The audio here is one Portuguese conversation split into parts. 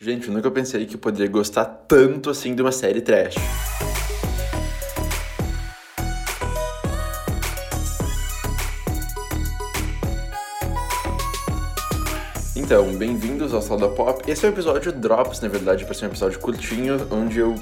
Gente, eu nunca pensei que eu poderia gostar tanto assim de uma série trash. Então, bem-vindos ao Salda Pop. Esse é o episódio Drops, na verdade, para ser um episódio curtinho, onde eu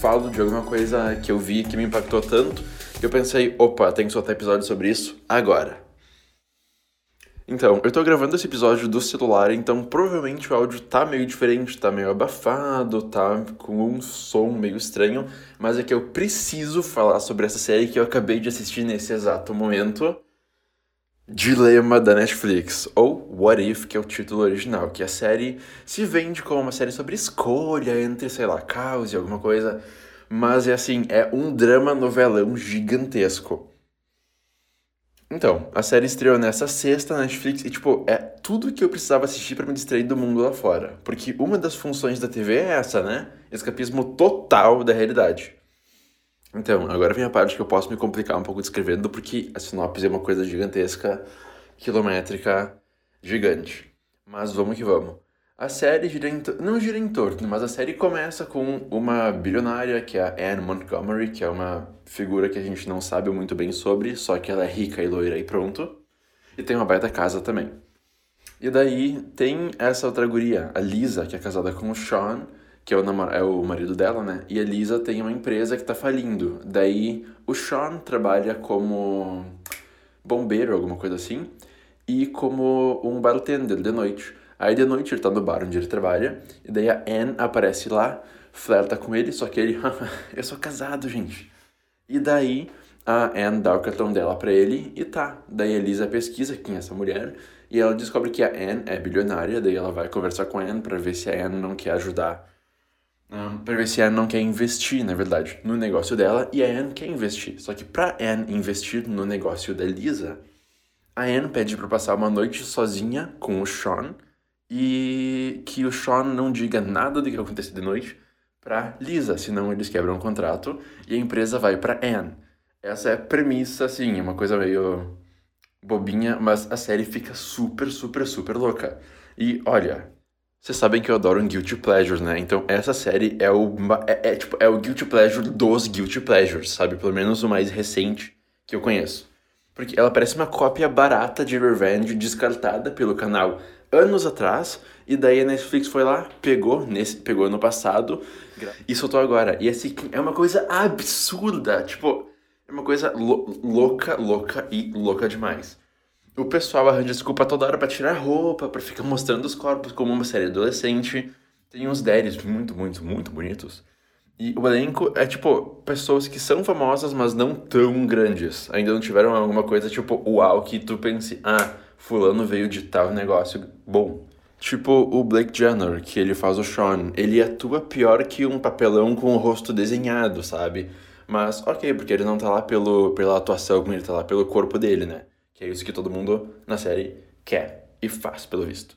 falo de alguma coisa que eu vi que me impactou tanto, que eu pensei, opa, tem que soltar episódio sobre isso agora. Então, eu tô gravando esse episódio do celular, então provavelmente o áudio tá meio diferente, tá meio abafado, tá com um som meio estranho, mas é que eu preciso falar sobre essa série que eu acabei de assistir nesse exato momento. Dilema da Netflix, ou What If, que é o título original, que a série se vende como uma série sobre escolha entre, sei lá, caos e alguma coisa, mas é assim, é um drama novelão gigantesco. Então, a série estreou nessa sexta na Netflix e, tipo, é tudo que eu precisava assistir para me distrair do mundo lá fora. Porque uma das funções da TV é essa, né? Escapismo total da realidade. Então, agora vem a parte que eu posso me complicar um pouco descrevendo, porque a sinopse é uma coisa gigantesca, quilométrica, gigante. Mas vamos que vamos. A série gira em não gira em torno, mas a série começa com uma bilionária, que é a Anne Montgomery, que é uma figura que a gente não sabe muito bem sobre, só que ela é rica e loira e pronto. E tem uma baita casa também. E daí tem essa outra guria, a Lisa, que é casada com o Sean, que é o, namor é o marido dela, né? E a Lisa tem uma empresa que tá falindo. Daí o Sean trabalha como bombeiro, alguma coisa assim, e como um bartender de noite. Aí de noite ele tá no bar onde ele trabalha, e daí a Anne aparece lá, flerta com ele, só que ele, eu sou casado, gente. E daí a Anne dá o cartão dela para ele e tá. Daí a Elisa pesquisa quem é essa mulher e ela descobre que a Anne é bilionária, daí ela vai conversar com a Anne para ver se a Anne não quer ajudar, um, para ver se a Anne não quer investir, na verdade, no negócio dela e a Anne quer investir. Só que pra Anne investir no negócio da Elisa, a Anne pede para passar uma noite sozinha com o Sean e que o Sean não diga nada do que aconteceu de noite para Lisa, senão eles quebram o contrato e a empresa vai para Anne. Essa é a premissa, assim, é uma coisa meio bobinha, mas a série fica super, super, super louca. E olha, vocês sabem que eu adoro um guilty pleasures, né? Então essa série é o é, é, tipo é o guilty pleasure dos guilty pleasures, sabe? Pelo menos o mais recente que eu conheço. Porque ela parece uma cópia barata de Revenge descartada pelo canal anos atrás, e daí a Netflix foi lá, pegou, nesse, pegou no passado e soltou agora. E assim, é uma coisa absurda, tipo, é uma coisa louca, louca e louca demais. O pessoal arranja desculpa toda hora pra tirar roupa, pra ficar mostrando os corpos como uma série adolescente. Tem uns deres muito, muito, muito bonitos. E o elenco é tipo pessoas que são famosas, mas não tão grandes. Ainda não tiveram alguma coisa tipo uau que tu pense, ah, fulano veio de tal negócio bom. Tipo o Blake Jenner, que ele faz o Sean. Ele atua pior que um papelão com o rosto desenhado, sabe? Mas ok, porque ele não tá lá pelo, pela atuação, ele tá lá pelo corpo dele, né? Que é isso que todo mundo na série quer e faz, pelo visto.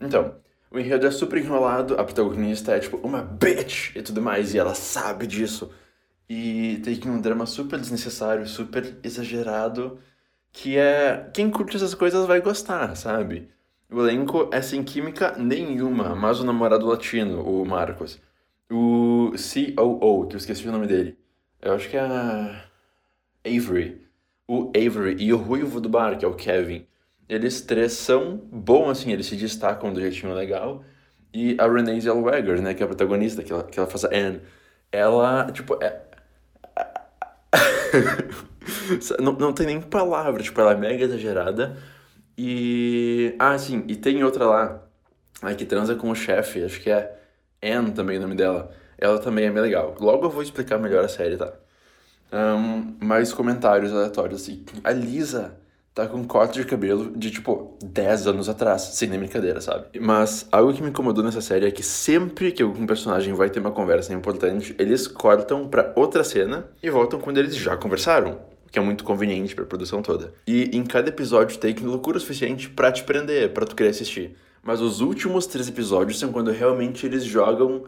Então, o enredo é super enrolado, a protagonista é tipo uma bitch e tudo mais, e ela sabe disso. E tem um drama super desnecessário, super exagerado, que é. Quem curte essas coisas vai gostar, sabe? O elenco é sem química nenhuma, mas o namorado latino, o Marcos. O COO, que eu esqueci o nome dele. Eu acho que é Avery. O Avery e o ruivo do bar, que é o Kevin. Eles três são bons, assim, eles se destacam do jeitinho legal. E a Renee Zellweger, né, que é a protagonista, que ela, que ela faz a Anne, ela, tipo, é... não, não tem nem palavra, tipo, ela é mega exagerada. E. Ah, sim, e tem outra lá, a que transa com o chefe, acho que é Anne também o nome dela. Ela também é bem legal. Logo eu vou explicar melhor a série, tá? Um, mais comentários aleatórios, assim. A Lisa tá com um corte de cabelo de, tipo, 10 anos atrás, sem nem brincadeira, sabe? Mas algo que me incomodou nessa série é que sempre que algum personagem vai ter uma conversa importante, eles cortam para outra cena e voltam quando eles já conversaram que é muito conveniente para a produção toda. E em cada episódio tem loucura suficiente para te prender, para tu querer assistir. Mas os últimos três episódios são quando realmente eles jogam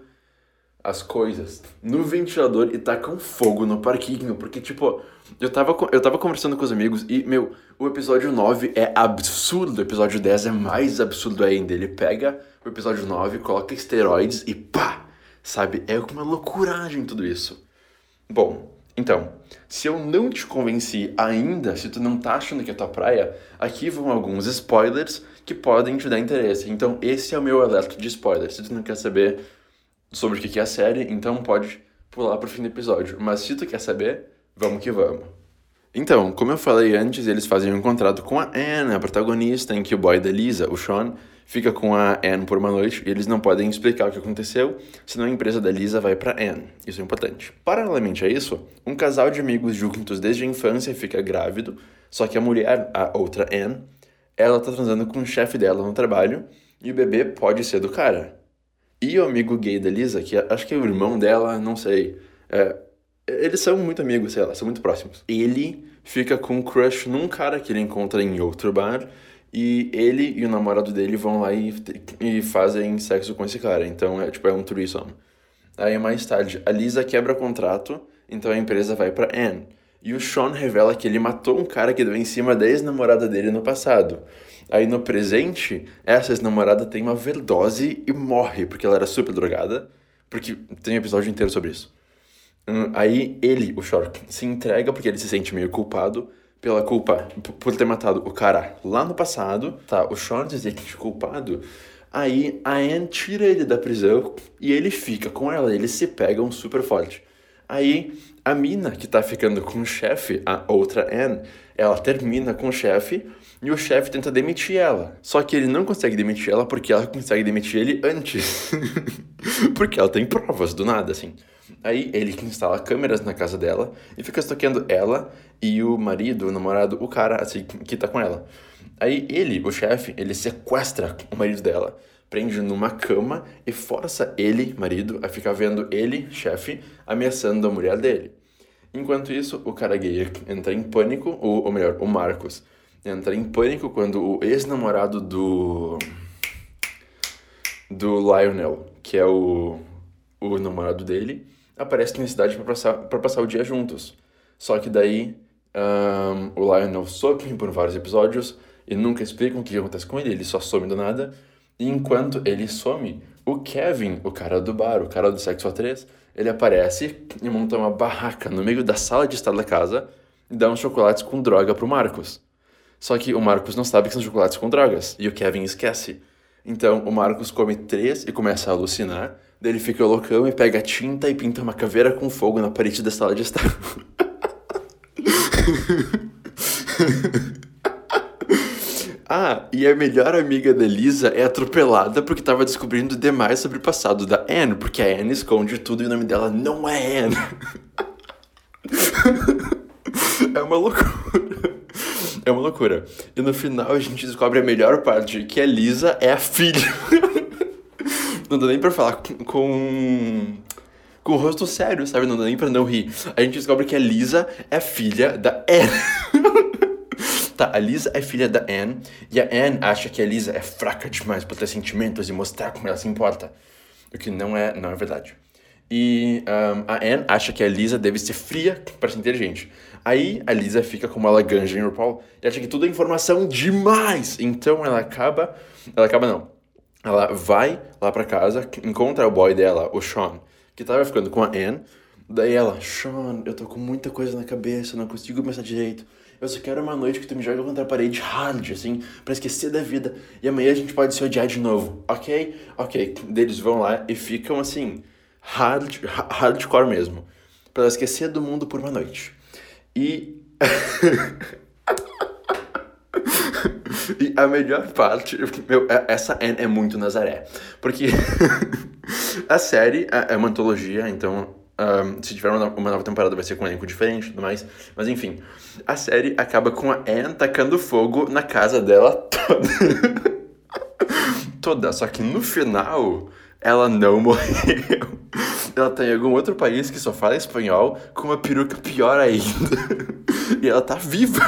as coisas no ventilador e tacam fogo no parquinho. Porque, tipo, eu tava, eu tava conversando com os amigos e, meu, o episódio 9 é absurdo. O episódio 10 é mais absurdo ainda. Ele pega o episódio 9, coloca esteroides e pá! Sabe? É uma loucuragem tudo isso. Bom, então, se eu não te convenci ainda, se tu não tá achando que é tua praia, aqui vão alguns spoilers que podem te dar interesse. Então, esse é o meu alerta de spoilers. Se tu não quer saber sobre o que é a série, então pode pular pro fim do episódio. Mas se tu quer saber, vamos que vamos. Então, como eu falei antes, eles fazem um contrato com a Anne, a protagonista, em que o boy da Lisa, o Sean, fica com a Anne por uma noite e eles não podem explicar o que aconteceu, senão a empresa da Lisa vai para Anne. Isso é importante. Paralelamente a isso, um casal de amigos juntos desde a infância fica grávido, só que a mulher, a outra Anne, ela tá transando com o chefe dela no trabalho e o bebê pode ser do cara. E o amigo gay da Lisa, que acho que é o irmão dela, não sei. É, eles são muito amigos, sei lá, são muito próximos. Ele fica com um crush num cara que ele encontra em outro bar e ele e o namorado dele vão lá e, e fazem sexo com esse cara. Então é tipo, é um threesome. Aí mais tarde, a Lisa quebra contrato, então a empresa vai para Anne. E o Sean revela que ele matou um cara que deu em cima da ex-namorada dele no passado. Aí no presente, essa ex-namorada tem uma overdose e morre, porque ela era super drogada. Porque tem um episódio inteiro sobre isso. Hum, aí ele, o Sean, se entrega porque ele se sente meio culpado pela culpa por ter matado o cara lá no passado, tá? O Sean se sente culpado. Aí a Anne tira ele da prisão e ele fica com ela, eles se pegam super forte. Aí a mina que tá ficando com o chefe, a outra Anne, ela termina com o chefe e o chefe tenta demitir ela. Só que ele não consegue demitir ela porque ela consegue demitir ele antes. porque ela tem provas do nada, assim. Aí ele instala câmeras na casa dela e fica stalkeando ela e o marido, o namorado, o cara, assim, que tá com ela. Aí ele, o chefe, ele sequestra o marido dela, prende numa cama e força ele, marido, a ficar vendo ele, chefe, ameaçando a mulher dele. Enquanto isso, o cara gay entra em pânico, ou, ou melhor, o Marcos entra em pânico quando o ex-namorado do. do Lionel, que é o, o namorado dele, aparece na cidade para passar, pra passar o dia juntos. Só que daí um, o Lionel some por vários episódios e nunca explicam o que acontece com ele, ele só some do nada. E enquanto ele some, o Kevin, o cara do bar, o cara do Sexo A3, ele aparece e monta uma barraca no meio da sala de estar da casa e dá uns chocolates com droga pro Marcos. Só que o Marcos não sabe que são chocolates com drogas e o Kevin esquece. Então o Marcos come três e começa a alucinar. Daí ele fica loucão e pega tinta e pinta uma caveira com fogo na parede da sala de estar. ah, e a melhor amiga da Lisa é atropelada porque estava descobrindo demais sobre o passado da Anne, porque a Anne esconde tudo e o nome dela não é Anne. é uma loucura. É uma loucura. E no final a gente descobre a melhor parte, que a Lisa é a filha. não dá nem pra falar com. com o rosto sério, sabe? Não dá nem pra não rir. A gente descobre que a Lisa é filha da Anne. tá, a Lisa é filha da Anne e a Anne acha que a Lisa é fraca demais pra ter sentimentos e mostrar como ela se importa. O que não é, não é verdade. E um, a Anne acha que a Lisa deve ser fria para ser inteligente. Aí a Lisa fica como ela ganja em RuPaul e acha que tudo é informação demais. Então ela acaba. Ela acaba não. Ela vai lá pra casa, encontra o boy dela, o Sean, que tava ficando com a Anne. Daí ela, Sean, eu tô com muita coisa na cabeça, não consigo pensar direito. Eu só quero uma noite que tu me joga contra a parede hard, assim, pra esquecer da vida. E amanhã a gente pode se odiar de novo, ok? Ok. Eles vão lá e ficam assim hard, hardcore mesmo, para esquecer do mundo por uma noite. E E a melhor parte, meu, é, essa é, é muito Nazaré. Porque a série é, é uma antologia, então um, se tiver uma, uma, nova temporada vai ser com um elenco diferente e tudo mais. Mas enfim, a série acaba com a Anne tacando fogo na casa dela toda. toda. Só que no final, ela não morreu. Ela tá em algum outro país que só fala espanhol com uma peruca pior ainda. E ela tá viva.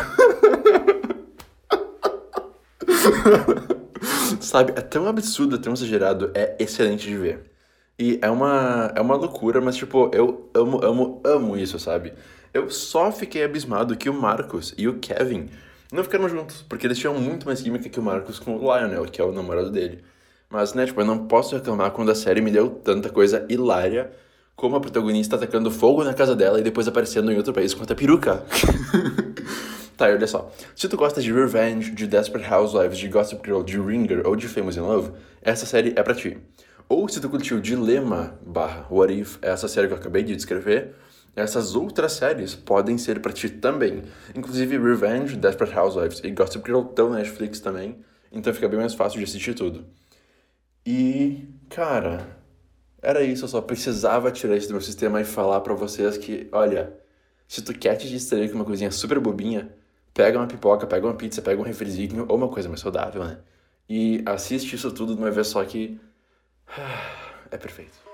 Sabe, é tão absurdo, é tão exagerado, é excelente de ver. E é uma, é uma loucura, mas, tipo, eu amo, amo, amo isso, sabe? Eu só fiquei abismado que o Marcos e o Kevin não ficaram juntos, porque eles tinham muito mais química que o Marcos com o Lionel, que é o namorado dele. Mas, né, tipo, eu não posso reclamar quando a série me deu tanta coisa hilária como a protagonista atacando fogo na casa dela e depois aparecendo em outro país com a peruca. tá, olha só. Se tu gosta de Revenge, de Desperate Housewives, de Gossip Girl, de Ringer ou de Famous in Love, essa série é pra ti. Ou se tu curtiu Dilema barra What If, essa série que eu acabei de descrever, essas outras séries podem ser pra ti também. Inclusive Revenge, Desperate Housewives e Gossip Girl estão na Netflix também, então fica bem mais fácil de assistir tudo. E, cara, era isso, eu só precisava tirar isso do meu sistema e falar para vocês que, olha, se tu quer te distrair com uma coisinha super bobinha, pega uma pipoca, pega uma pizza, pega um refrizinho ou uma coisa mais saudável, né? E assiste isso tudo de uma vez só que é perfeito.